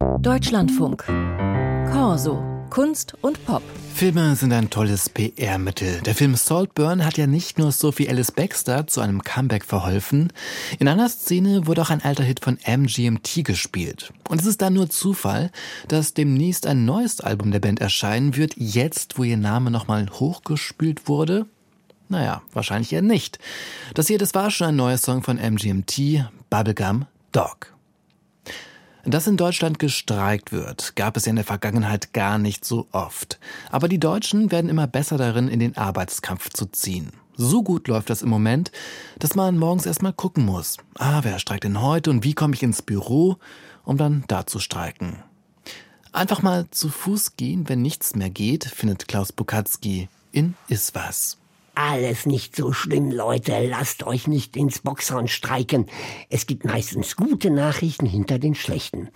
Deutschlandfunk. Corso. Kunst und Pop. Filme sind ein tolles PR-Mittel. Der Film Saltburn hat ja nicht nur Sophie Alice Baxter zu einem Comeback verholfen. In einer Szene wurde auch ein alter Hit von MGMT gespielt. Und es ist dann nur Zufall, dass demnächst ein neues Album der Band erscheinen wird, jetzt, wo ihr Name nochmal hochgespült wurde. Naja, wahrscheinlich eher nicht. Das hier, das war schon ein neuer Song von MGMT, Bubblegum Dog. Dass in Deutschland gestreikt wird, gab es ja in der Vergangenheit gar nicht so oft. Aber die Deutschen werden immer besser darin, in den Arbeitskampf zu ziehen. So gut läuft das im Moment, dass man morgens erstmal gucken muss. Ah, wer streikt denn heute und wie komme ich ins Büro, um dann da zu streiken? Einfach mal zu Fuß gehen, wenn nichts mehr geht, findet Klaus Bukatski in Iswas. Alles nicht so schlimm, Leute. Lasst euch nicht ins Boxhorn streiken. Es gibt meistens gute Nachrichten hinter den schlechten.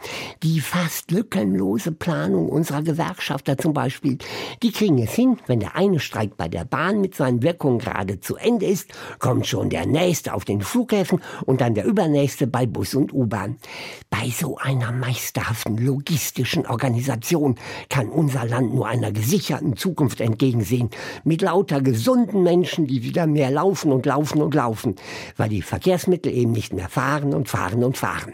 Die fast lückenlose Planung unserer Gewerkschafter zum Beispiel, die kriegen es hin, wenn der eine Streik bei der Bahn mit seinen Wirkungen gerade zu Ende ist, kommt schon der nächste auf den Flughäfen und dann der übernächste bei Bus und U-Bahn. Bei so einer meisterhaften logistischen Organisation kann unser Land nur einer gesicherten Zukunft entgegensehen, mit lauter gesunden Menschen, die wieder mehr laufen und laufen und laufen, weil die Verkehrsmittel eben nicht mehr fahren und fahren und fahren.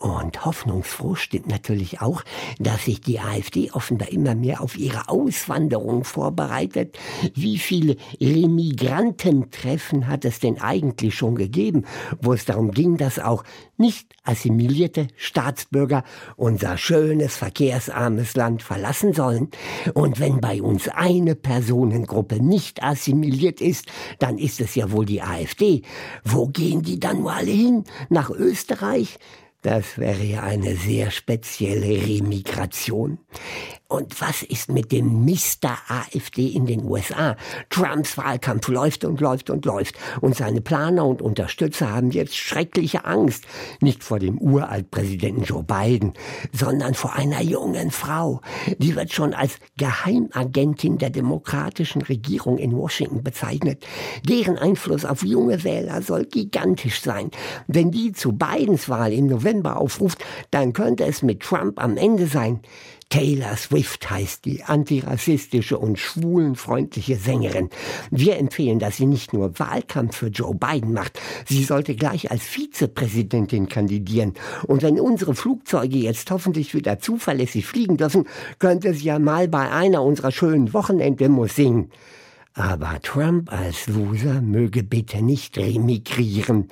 Und hoffnungsfroh stimmt natürlich auch, dass sich die AfD offenbar immer mehr auf ihre Auswanderung vorbereitet. Wie viele Remigrantentreffen hat es denn eigentlich schon gegeben, wo es darum ging, dass auch nicht assimilierte Staatsbürger unser schönes, verkehrsarmes Land verlassen sollen? Und wenn bei uns eine Personengruppe nicht assimiliert ist, dann ist es ja wohl die AfD. Wo gehen die dann nur alle hin? Nach Österreich? Das wäre ja eine sehr spezielle Remigration. Und was ist mit dem Mr. AfD in den USA? Trumps Wahlkampf läuft und läuft und läuft. Und seine Planer und Unterstützer haben jetzt schreckliche Angst. Nicht vor dem Uraltpräsidenten Joe Biden, sondern vor einer jungen Frau. Die wird schon als Geheimagentin der demokratischen Regierung in Washington bezeichnet. Deren Einfluss auf junge Wähler soll gigantisch sein. Wenn die zu Bidens Wahl im November aufruft, dann könnte es mit Trump am Ende sein. Taylor Swift heißt die antirassistische und schwulenfreundliche Sängerin. Wir empfehlen, dass sie nicht nur Wahlkampf für Joe Biden macht, sie sollte gleich als Vizepräsidentin kandidieren. Und wenn unsere Flugzeuge jetzt hoffentlich wieder zuverlässig fliegen dürfen, könnte sie ja mal bei einer unserer schönen Wochenenddemos singen. Aber Trump als Loser möge bitte nicht remigrieren.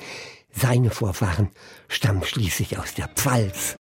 Seine Vorfahren stammen schließlich aus der Pfalz.